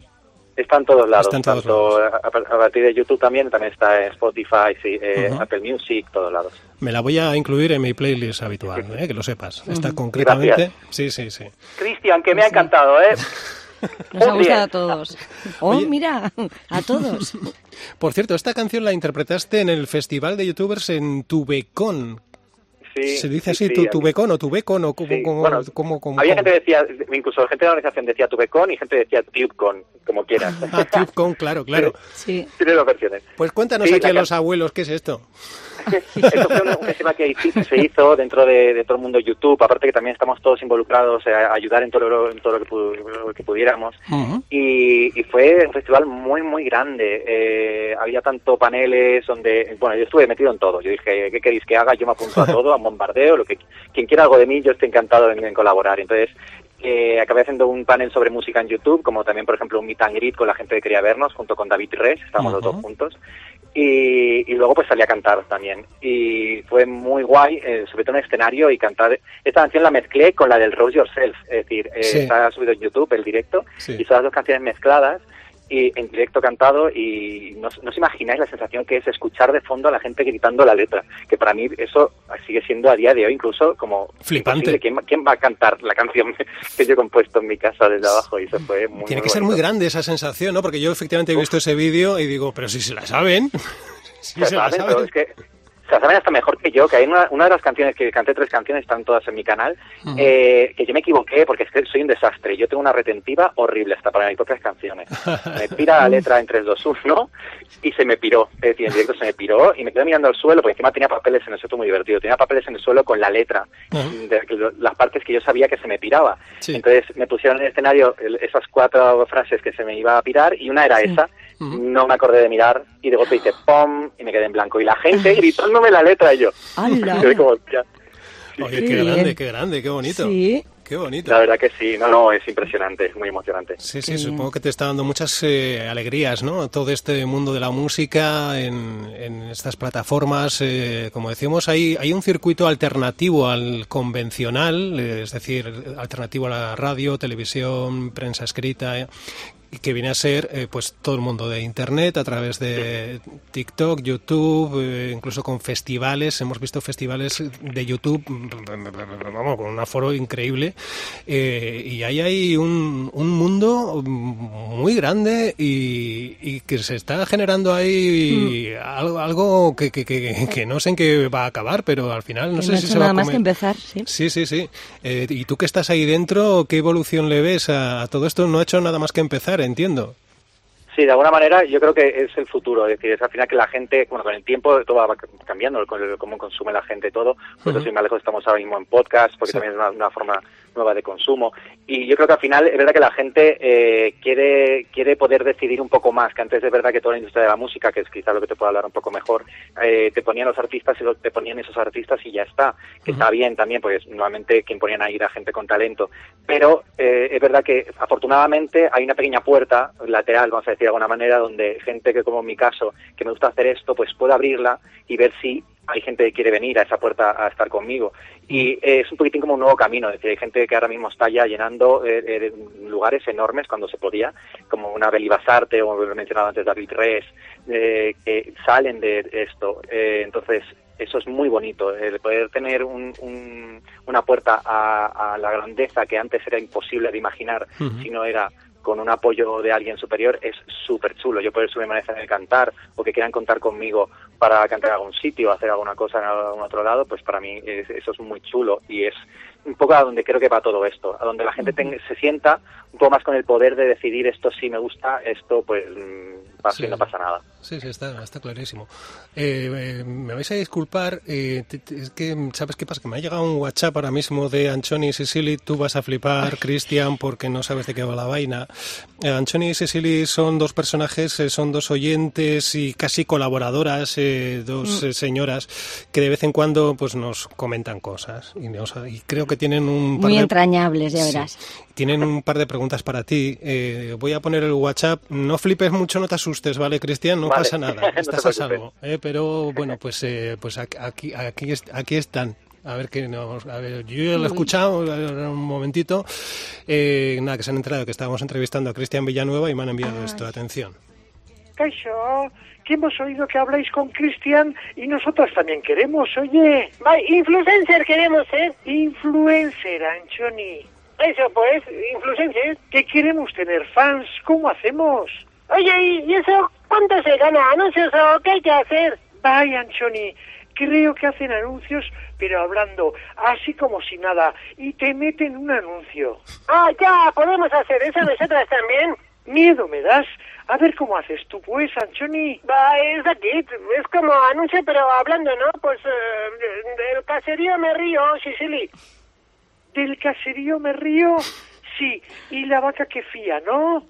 Está en todos lados, Está en todos tanto A, a partir de YouTube también, también está en Spotify, sí, eh. Apple Music, todos lados. Me la voy a incluir en mi playlist habitual, eh, que lo sepas. Esta Ujú. concretamente. Gracias. Sí, sí, sí. Cristian, que me ha encantado, ¿eh? Nos ha gustado a todos. Oh, mira, a todos. Por cierto, esta canción la interpretaste en el Festival de Youtubers en Tubecon. Sí, ¿Se dice sí, así, sí, tu, Tubecon o Tubecon o cómo, Sí, cómo- bueno, cómo- cómo- Había gente que decía, incluso gente de la organización decía Tubecon y gente decía TubeCon, como quieras. Ah, Tubecon, claro, claro. Sí. Tiene dos versiones. Pues cuéntanos aquí a los abuelos, ¿qué es esto? Esto fue un, festival que se hizo dentro de, de todo el mundo YouTube, aparte que también estamos todos involucrados a ayudar en todo lo, en todo lo que, pu- lo que pudiéramos. Y, y fue un festival muy, muy grande. Eh, había tanto paneles donde, bueno, yo estuve metido en todo. Yo dije, ¿qué queréis que haga? Yo me apunto a todo, a bombardeo, lo que quien quiera algo de mí, yo estoy encantado en, en colaborar. Entonces, eh, acabé haciendo un panel sobre música en YouTube, como también, por ejemplo, un meet and greet con la gente que quería vernos, junto con David Res, estábamos los dos juntos. Y, y luego pues salí a cantar también. Y fue muy guay, eh, sobre todo en escenario y cantar. Esta canción la mezclé con la del Rose Yourself, es decir, eh, Sí. está subido en YouTube el directo Sí. y son las dos canciones mezcladas y en directo cantado y no, no os imagináis la sensación que es escuchar de fondo a la gente gritando la letra, que para mí eso sigue siendo a día de hoy incluso como Flipante. ¿Quién, va- quién va a cantar la canción que yo he compuesto en mi casa desde abajo? Y eso fue muy Tiene muy que ser muy grande esa sensación, ¿no? Porque yo efectivamente he visto ese vídeo y digo, pero si se la saben. si Se se la saben, saben. pero es que saben hasta mejor que yo, que hay una, una de las canciones que canté, tres canciones, están todas en mi canal, eh, que yo me equivoqué porque es que soy un desastre. Yo tengo una retentiva horrible hasta para mis propias canciones. Me pira la letra en 3, 2, 1 y se me piró. Es decir, en directo se me piró y me quedé mirando al suelo, porque encima tenía papeles en el suelo muy divertido. Tenía papeles en el suelo con la letra, de las partes que yo sabía que se me piraba. Sí. Entonces me pusieron en el escenario esas cuatro frases que se me iba a pirar y una era esa. No me acordé de mirar y de golpe hice ¡pum! y me quedé en blanco. Y la gente la letra y yo. Como. Oye, Qué qué, bien. grande, qué grande, qué bonito. Sí. Qué bonito. La verdad que sí, no, no, es impresionante, es muy emocionante. Sí, sí, supongo que te está dando muchas eh, alegrías, ¿no? Todo este mundo de la música en, en estas plataformas. eh, como decíamos, hay, hay un circuito alternativo al convencional, eh, es decir, alternativo a la radio, televisión, prensa escrita, eh, que viene a ser pues, pues todo el mundo de internet a través de TikTok, YouTube, eh, incluso con festivales. Hemos visto festivales de YouTube, vamos, con un aforo increíble. Eh, y ahí hay un, un, mundo muy grande y, y, que se está generando ahí mm. algo, algo que, que, que, que, no sé en qué va a acabar, pero al final no que sé no si se nada va a más comer. que empezar, sí. Sí, sí, sí. Eh, y tú que estás ahí dentro, ¿qué evolución le ves a, a todo esto? No ha hecho nada más que empezar, entiendo. Sí, de alguna manera yo creo que es el futuro, es decir, es al final que la gente, bueno, con el tiempo todo va cambiando, con el, cómo consume la gente todo, pues uh -huh. sin más lejos estamos ahora mismo en podcast, porque sí. también es una, una, forma nueva de consumo, y yo creo que al final es verdad que la gente eh, quiere quiere poder decidir un poco más, que antes es verdad que toda la industria de la música, que es quizá lo que te puedo hablar un poco mejor, eh, te ponían los artistas y lo, te ponían esos artistas y ya está, que uh -huh. está bien también, porque normalmente quien ponían ahí era gente con talento, pero eh, es verdad que afortunadamente hay una pequeña puerta lateral, vamos a decir de alguna manera, donde gente que como en mi caso, que me gusta hacer esto, pues pueda abrirla y ver si hay gente que quiere venir a esa puerta a estar conmigo. Y eh, es un poquitín como un nuevo camino, es decir, hay gente que ahora mismo está ya llenando eh, eh, lugares enormes cuando se podía, como una Beli Basarte o lo he mencionado antes David Res, eh, que salen de esto. Entonces, eso es muy bonito, el poder tener un, un, una puerta a, a, la grandeza que antes era imposible de imaginar uh -huh. si no era con un apoyo de alguien superior es súper chulo. Yo poder subirme a el cantar o que quieran contar conmigo para cantar en algún sitio o hacer alguna cosa en algún otro lado, pues para mí es- eso es muy chulo y es un poco a donde creo que va todo esto, a donde la gente tenga- se sienta un poco más con el poder de decidir esto sí me gusta, esto pues pasa Sí. y no pasa nada. Sí, sí, está, está clarísimo. Eh, eh, me vais a disculpar, eh, te- te- es que, ¿sabes qué pasa? Que me ha llegado un WhatsApp ahora mismo de Anchoni y Sicily, tú vas a flipar, Cristian, porque no sabes de qué va la vaina. Eh, Anchoni y Sicily son dos personajes, eh, son dos oyentes y casi colaboradoras, eh, dos Mm. eh, señoras que de vez en cuando pues nos comentan cosas y, nos- y creo que tienen un par Muy de- entrañables, ya Sí. verás. tienen un par de preguntas para ti. Eh, voy a poner el WhatsApp. No flipes mucho, no te asustes, ¿vale, Cristian? No Vale. pasa nada. No Estás a salvo. ¿eh? Pero bueno, pues, eh, pues aquí, aquí, aquí, est- aquí están. A ver qué nos. A ver, yo ya lo he Uy. escuchado un momentito. Eh, nada, que se han enterado que estábamos entrevistando a Cristian Villanueva y me han enviado esto. Atención. Caixo, que hemos oído que habláis con Cristian y nosotros también queremos, oye. influencer queremos ser. Influencer, Anchoni. Eso pues, influencer. Que queremos tener fans, ¿cómo hacemos? Oye, ¿y eso cuánto se gana? ¿Anuncios o qué hay que hacer? Vaya, Anchoni, creo que hacen anuncios, pero hablando así como si nada, y te meten un anuncio. Ah, ya, podemos hacer eso nosotras también. Miedo me das. A ver cómo haces tú, pues, Anchoni. Va, es aquí, es como anuncio, pero hablando, ¿no? Pues eh, del caserío me río, Sicily. ¿Del caserío me río? Sí, y la vaca que fía, ¿no?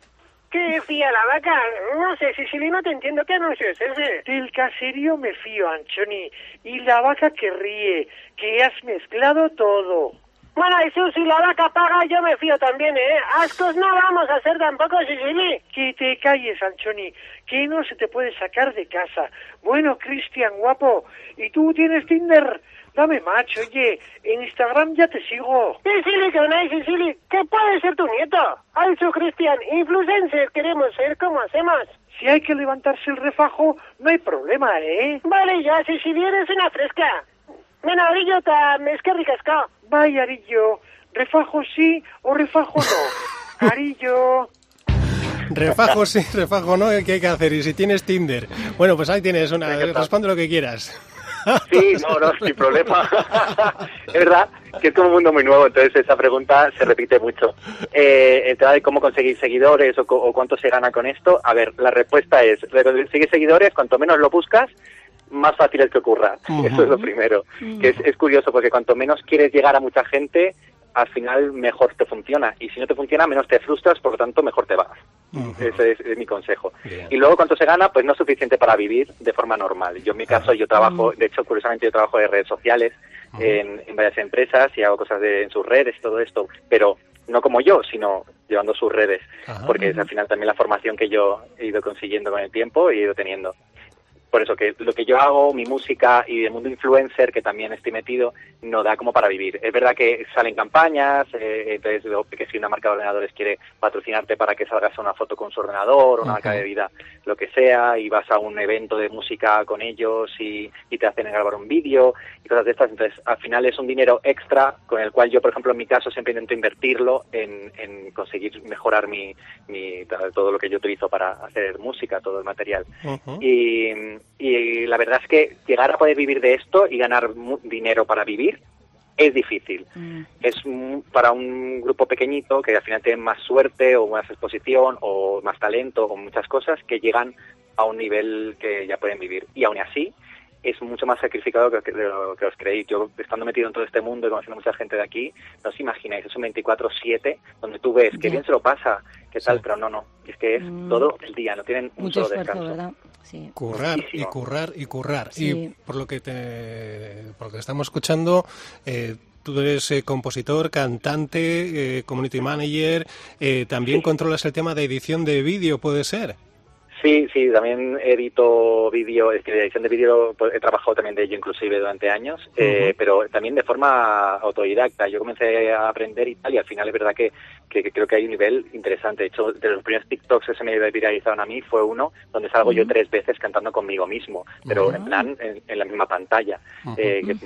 ¿Qué fía la vaca? No sé, Sicily, no te entiendo. ¿Qué anuncio es ese? Del caserío me fío, Anchoni. Y la vaca que ríe, que has mezclado todo. Bueno, Jesús, si la vaca paga, yo me fío también, ¿eh? Ascos no vamos a hacer tampoco, Sicily. Que te calles, Anchoni, que no se te puede sacar de casa. Bueno, Cristian, guapo, ¿y tú tienes Tinder? Dame macho, oye, en Instagram ya te sigo. Sicily, que no hay Sicily, que puede ser tu nieto. Ay, su Cristian, influencer, queremos ser, ¿cómo hacemos? Si hay que levantarse el refajo, no hay problema, ¿eh? Vale, ya, Sicily, eres una fresca. Mena, Arillo, tam, es que ricasca. Vaya, Arillo, refajo sí o refajo no. Arillo. Refajo sí, refajo no, ¿qué hay que hacer? Y si tienes Tinder. Bueno, pues ahí tienes una. Responde lo que quieras. Sí, no, no, sin problema. es verdad que es como un mundo muy nuevo, entonces esa pregunta se repite mucho. Eh, el tema de cómo conseguir seguidores o, o cuánto se gana con esto, a ver, la respuesta es, conseguir seguidores, cuanto menos lo buscas, más fácil es que ocurra. Eso es lo primero. Que es, es curioso porque cuanto menos quieres llegar a mucha gente, al final mejor te funciona. Y si no te funciona, menos te frustras, por lo tanto, mejor te vas. Ese es, es mi consejo. Y luego, ¿cuánto se gana? Pues no es suficiente para vivir de forma normal. Yo, en mi caso, yo trabajo, de hecho, curiosamente, yo trabajo de redes sociales en, en varias empresas y hago cosas de, en sus redes, todo esto, pero no como yo, sino llevando sus redes, porque es al final también la formación que yo he ido consiguiendo con el tiempo y he ido teniendo. Por eso que lo que yo hago, mi música y el mundo influencer, que también estoy metido, no da como para vivir. Es verdad que salen campañas, eh, entonces que si una marca de ordenadores quiere patrocinarte para que salgas a una foto con su ordenador, una marca de bebida, lo que sea, y vas a un evento de música con ellos y, y te hacen grabar un vídeo y cosas de estas. Entonces, al final es un dinero extra con el cual yo, por ejemplo, en mi caso siempre intento invertirlo en, en conseguir mejorar mi, mi, todo lo que yo utilizo para hacer música, todo el material. Y, y la verdad es que llegar a poder vivir de esto y ganar dinero para vivir es difícil. Es un- para un grupo pequeñito que al final tienen más suerte o más exposición o más talento o muchas cosas que llegan a un nivel que ya pueden vivir. Y aún así es mucho más sacrificado que, de lo que os creéis. Yo, estando metido en todo este mundo y conociendo mucha gente de aquí, no os imagináis, es un 24-7 donde tú ves que bien se lo pasa, qué tal, pero no, no. Es que es Mm. todo el día, no tienen un Mucho solo esfuerzo, descanso. ¿verdad? Sí. Currar y currar y currar. Sí. Y por lo que te, por lo que estamos escuchando, eh, tú eres eh, compositor, cantante, eh, community manager, eh, también controlas el tema de edición de vídeo, puede ser. Sí, sí, también edito vídeo, es que edición de vídeo pues, he trabajado también de ello inclusive durante años, eh, Ujú. pero también de forma autodidacta. Yo comencé a aprender y tal, y al final es verdad que, que, que creo que hay un nivel interesante. De hecho, de los primeros TikToks que se me viralizaron a mí fue uno donde salgo yo tres veces cantando conmigo mismo, pero en plan en, en la misma pantalla, eh, que es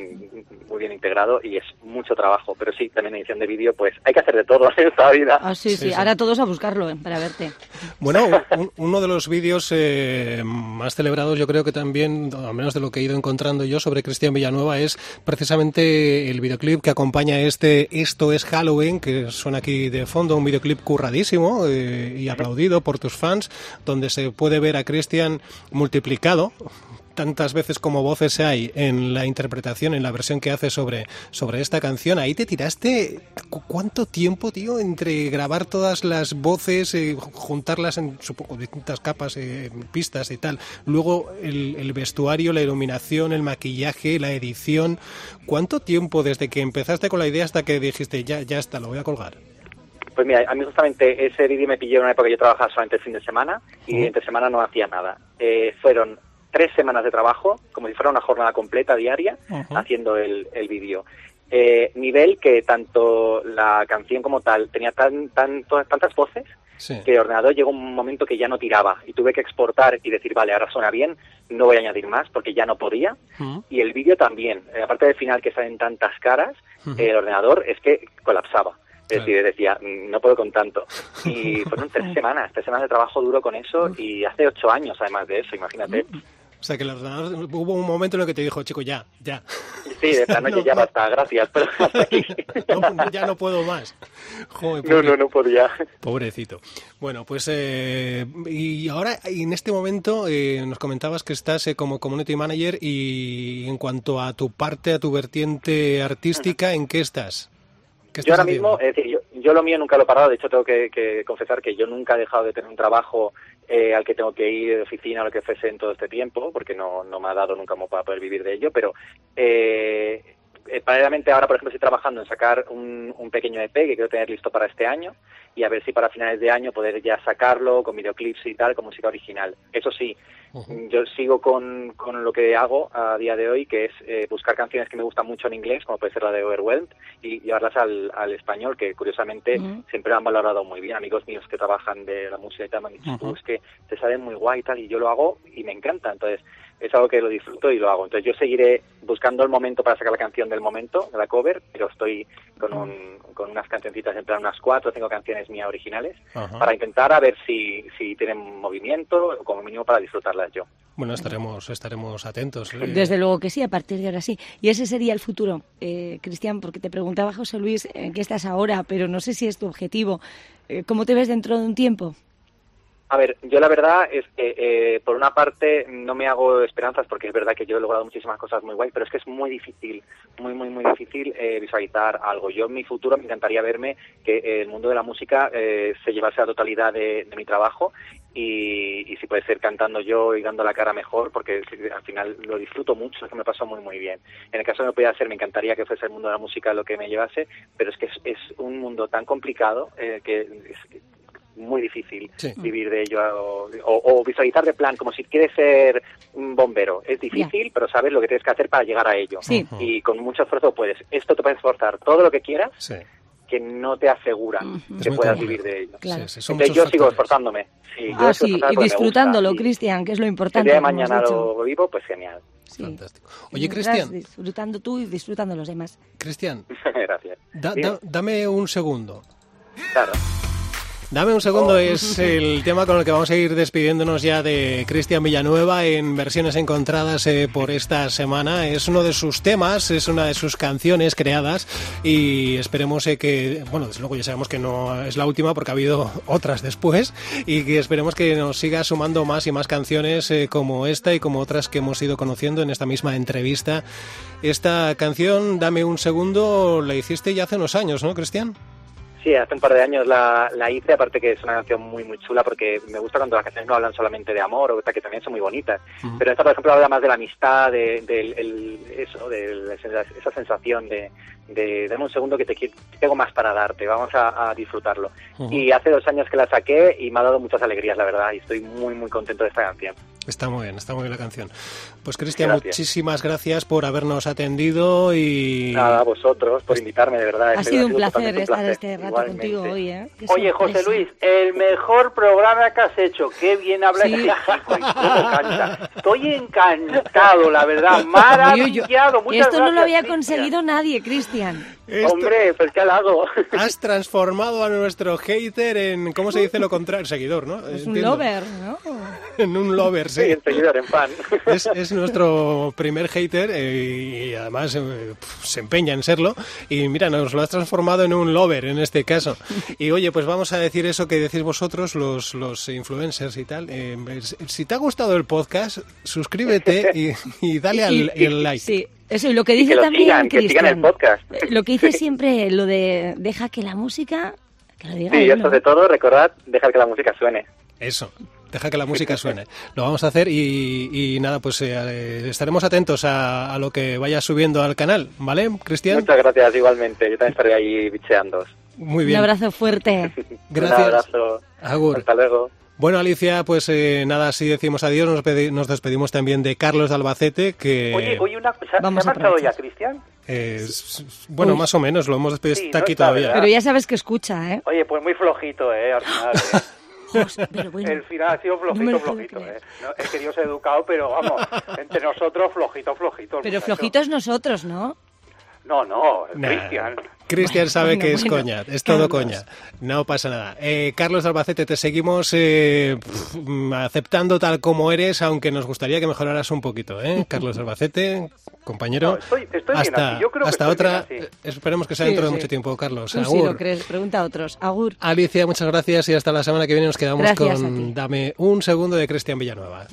muy bien integrado y es mucho trabajo. Pero sí, también edición de vídeo, pues hay que hacer de todo en esta vida. Ah, sí, sí, Sí, sí. Ahora todos a buscarlo eh, para verte. Bueno, un- uno de los vídeos eh, más celebrados, yo creo que también, al menos de lo que he ido encontrando yo sobre Cristian Villanueva, es precisamente el videoclip que acompaña este Esto es Halloween, que suena aquí de fondo, un videoclip curradísimo eh, y aplaudido por tus fans, donde se puede ver a Cristian multiplicado tantas veces como voces hay en la interpretación, en la versión que hace sobre, sobre esta canción, ahí te tiraste cu- cuánto tiempo, tío, entre grabar todas las voces, eh, juntarlas en, supongo, distintas capas, eh, pistas y tal. Luego el, el vestuario, la iluminación, el maquillaje, la edición. ¿Cuánto tiempo desde que empezaste con la idea hasta que dijiste, ya, ya está, lo voy a colgar? Pues mira, a mí justamente ese vídeo me pilló en una época que yo trabajaba solamente el fin de semana y Ujú. entre semana no hacía nada. Eh, fueron tres semanas de trabajo, como si fuera una jornada completa diaria, haciendo el, el vídeo. Eh, nivel que tanto la canción como tal tenía tan, tan, tantas voces Sí. que el ordenador llegó un momento que ya no tiraba y tuve que exportar y decir, vale, ahora suena bien, no voy a añadir más porque ya no podía. Y el vídeo también, eh, aparte del final que salen tantas caras, el ordenador es que colapsaba. Es decir, decía, "Mm, no puedo con tanto. Y fueron tres semanas, tres semanas de trabajo duro con eso y hace ocho años además de eso, imagínate. O sea, que el ordenador, hubo un momento en el que te dijo, chico, ya, ya, Sí, de plano No, que ya basta, gracias, pero hasta aquí. no, ya no puedo más. Joder, No, pobre- no, no podía. Pobrecito. Bueno, pues eh, y ahora en este momento eh, nos comentabas que estás eh, como community manager y en cuanto a tu parte, a tu vertiente artística, ¿en qué estás? ¿Qué Yo ahora mismo, es decir, yo, yo lo mío nunca lo he parado, de hecho tengo que, confesar que yo nunca he dejado de tener un trabajo eh, al que tengo que ir de oficina o lo que fuese en todo este tiempo, porque no, no me ha dado nunca como para poder vivir de ello, pero eh, eh, paralelamente ahora, por ejemplo, estoy trabajando en sacar un, un pequeño EP que quiero tener listo para este año y a ver si para finales de año poder ya sacarlo con videoclips y tal, con música original. Eso sí, yo sigo con, con lo que hago a día de hoy, que es eh, buscar canciones que me gustan mucho en inglés, como puede ser la de Overwhelmed, y llevarlas al, al español, que curiosamente Ujú. siempre lo han valorado muy bien. Amigos míos que trabajan de la música y tal me han dicho. "Tú, es que te salen muy guay y tal, y yo lo hago y me encanta. Entonces, es algo que lo disfruto y lo hago. Entonces, yo seguiré buscando el momento para sacar la canción del momento, de la cover, pero estoy con, un, con unas cancioncitas, en plan unas cuatro o cinco canciones mías originales, Ajá. para intentar a ver si, si tienen movimiento, o como mínimo para disfrutarlas yo. Bueno, estaremos, estaremos atentos. eh. Desde luego que sí, a partir de ahora sí. Y ese sería el futuro, eh, Cristian, porque te preguntaba José Luis en qué estás ahora, pero no sé si es tu objetivo. Eh, ¿Cómo te ves dentro de un tiempo? A ver, yo la verdad es que eh, por una parte no me hago esperanzas porque es verdad que yo he logrado muchísimas cosas muy guay, pero es que es muy difícil, muy, muy, muy difícil eh, visualizar algo. Yo en mi futuro me encantaría verme que el mundo de la música eh, se llevase a la totalidad de, mi trabajo y, y si puede ser cantando yo y dando la cara mejor, porque al final lo disfruto mucho, es que me pasó muy, muy bien. En el caso de no pudiera ser, me encantaría que fuese el mundo de la música lo que me llevase, pero es que es, es un mundo tan complicado eh, que es, muy difícil Sí. vivir de ello o, o- o visualizar de plan como si quieres ser un bombero. Es difícil, pero sabes lo que tienes que hacer para llegar a ello. Sí. Y con mucho esfuerzo puedes. Esto te puede esforzar todo lo que quieras, Sí. que no te asegura que puedas vivir de ello. Claro. Sí, sí, son Entonces yo sigo esforzándome. Sí, Ah, sí, y disfrutándolo, Cristian, que es lo Si el importante. día de mañana lo vivo, pues genial. Sí. Fantástico. Oye, Cristian, Disfrutando tú y disfrutando los demás. Cristian, Gracias. da- da- dame un segundo. claro. Dame un Oh. segundo, es el tema con el que vamos a ir despidiéndonos ya de Cristian Villanueva en versiones encontradas eh, por esta semana. Es uno de sus temas, es una de sus canciones creadas y esperemos eh, que, bueno, desde luego ya sabemos que no es la última porque ha habido otras después y que esperemos que nos siga sumando más y más canciones eh, como esta y como otras que hemos ido conociendo en esta misma entrevista. Esta canción, Dame un segundo, la hiciste ya hace unos años, ¿no, Cristian? Sí, hace un par de años la, la hice, aparte que es una canción muy, muy chula porque me gusta cuando las canciones no hablan solamente de amor, o que también son muy bonitas. Pero esta, por ejemplo, habla más de la amistad, de, del- el- eso, de la esa sensación de, de dame un segundo que te tengo más para darte, vamos a, a disfrutarlo. Y hace dos años que la saqué y me ha dado muchas alegrías, la verdad, y estoy muy, muy contento de esta canción. Está muy bien, está muy bien la canción. Pues Cristian, muchísimas gracias por habernos atendido y... Nada, a vosotros, por invitarme, de verdad. Ha Este- sido un placer estar placer. este rato Igualmente. contigo hoy, ¿eh? Oye, José. Luis, el mejor programa que has hecho. Qué bien hablas Sí. de México y cómo canta. Estoy encantado, la verdad. Yo- yo- Maravillado. Muchas Esto no lo había Cristian. conseguido nadie, Cristian. Esto- Hombre, pues qué halago. Has transformado a nuestro hater en, ¿cómo se dice lo contrario? Seguidor, ¿no? Es un lover, ¿no? En un lover, sí. Sí, en seguidor, en fan. Es, es nuestro primer hater eh, y además eh, se empeña en serlo. Y mira, nos lo has transformado en un lover en este caso. Y oye, pues vamos a decir eso que decís vosotros, los, los influencers y tal. Eh, si te ha gustado el podcast, suscríbete y, y dale al Y- el like. Sí, eso, y lo que dice que lo también sigan, que sigan el podcast. eh, Lo que dice siempre, lo de deja que la música... Que lo diga Sí, ¿no? de todo, recordad, dejar que la música suene. Eso. Deja que la música suene. Lo vamos a hacer y, y nada, pues eh, eh, estaremos atentos a, a lo que vaya subiendo al canal, ¿vale, Cristian? Muchas gracias, igualmente. Yo también estaré ahí bicheando. Muy Un bien. abrazo fuerte. Gracias. Un abrazo. Agur. Hasta luego. Bueno, Alicia, pues eh, nada, así decimos adiós. Nos, nos despedimos también de Carlos de Albacete, que... Oye, oye, una, ¿se, ha- Vamos ¿se ha a marchado ya. Cristian? eh, bueno, Uy. más o menos, lo hemos despedido, Sí, está no aquí está, todavía. ¿verdad? Pero ya sabes que escucha, ¿eh? Oye, pues muy flojito, ¿eh? Al final. ¿eh? Jos, pero bueno, El final ha sido flojito, flojito. ¿eh? No, he querido ser educado, pero vamos, entre nosotros, flojito, flojito. pero muchacho. flojitos nosotros, ¿no? No, no, Nah. Cristian. Cristian sabe bueno, que es bueno. coña, es todo Carlos. coña. No pasa nada. Eh, Carlos de Albacete, te seguimos eh, aceptando tal como eres, aunque nos gustaría que mejoraras un poquito, ¿eh? Carlos de Albacete, compañero. No, estoy- estoy bien hasta así, yo creo que hasta estoy otra. bien así. eh, Esperemos que sea Sí, dentro de mucho tiempo, Carlos. Tú sí Agur. lo crees. Pregunta a otros. Agur. Alicia, muchas gracias y hasta la semana que viene nos quedamos Gracias con. Dame un segundo de Cristian Villanueva.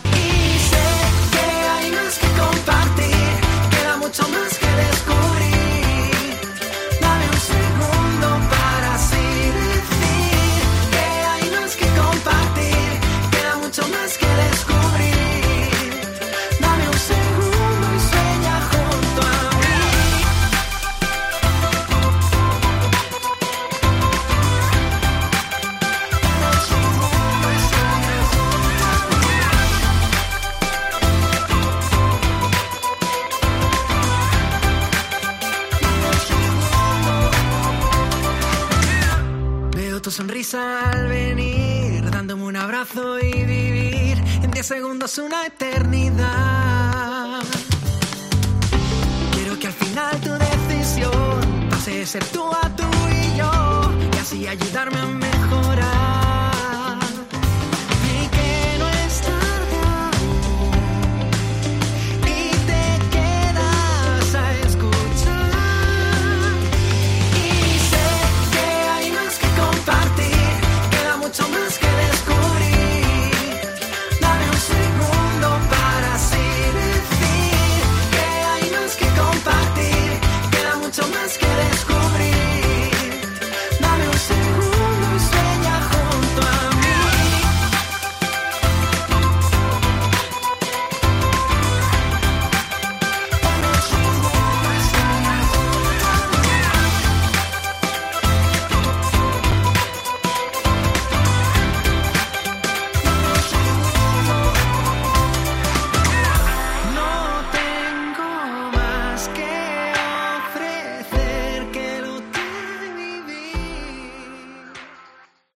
Al venir, dándome un abrazo y vivir en 10 segundos una eternidad. Quiero que al final tu decisión pase de ser tú a tú y yo, y así ayudarme a mejorar.